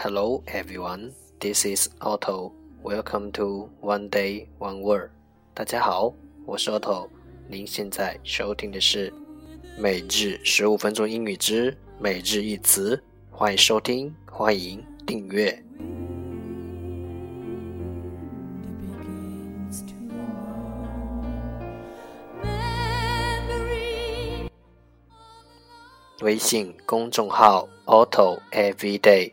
Hello everyone, this is Otto. Welcome to One Day One Word. 大家好，我是 Otto。您现在收听的是每日十五分钟英语之每日一词。欢迎收听，欢迎订阅。微信公众号 Otto Every Day。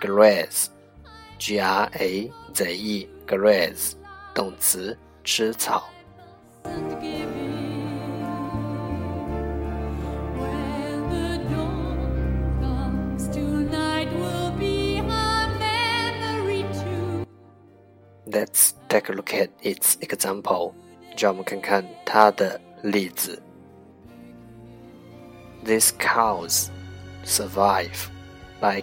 Graze, G-R-A-Z-E, a z e，graze 动词，吃草。Let's take a look at its example. 让我们看看它的例子。These cows survive by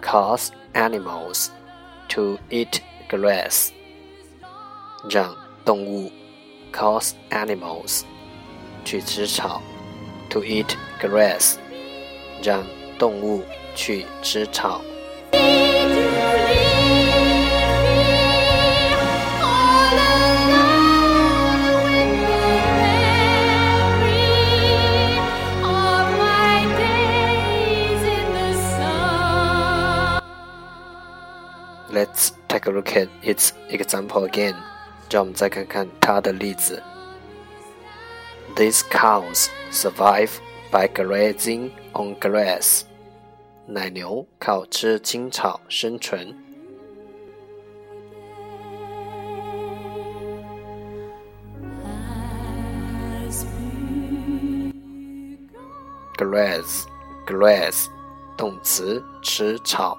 cause animals to eat grass. 让动物 cause animals 去吃草 to eat grass 让动物去吃草。Let's take a look at its example again. 让我们再看看它的例子。These cows survive by grazing on grass. 奶牛靠吃青草生存。grass grass 动词吃草。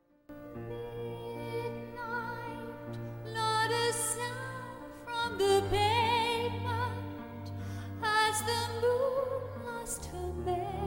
as the moon lost her bed.